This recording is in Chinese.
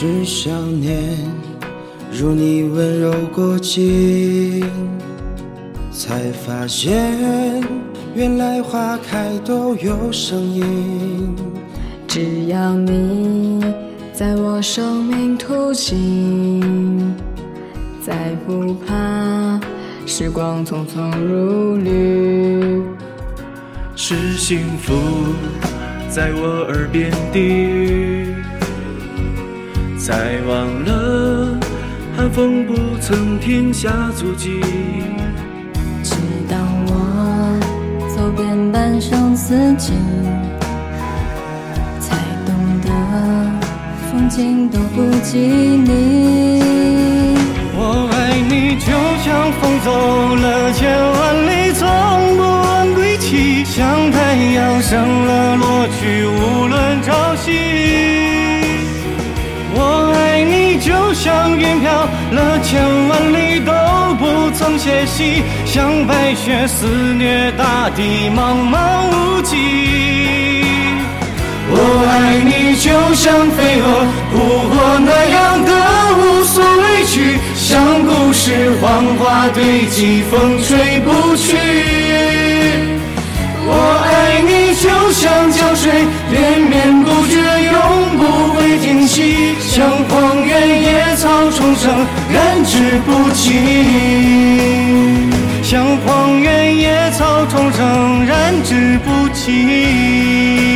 是想念，如你温柔过境，才发现原来花开都有声音。只要你在我生命途经，再不怕时光匆匆如旅。是幸福在我耳边低语，忘了寒风不曾停下足迹。直到我走遍半生四季，才懂得风景都不及你。我爱你，就像风走了千万里，从不问归期。像太阳升了落去，无论朝夕。了千万里，都不曾歇息。像白雪肆虐大地，茫茫无际。我爱你，就像飞蛾扑火那样的无所畏惧，像故事黄花堆积，风吹不去。我爱你，就像江水连绵不绝，息，像荒原野草重生，燃之不尽。像荒原野草重生，燃之不尽。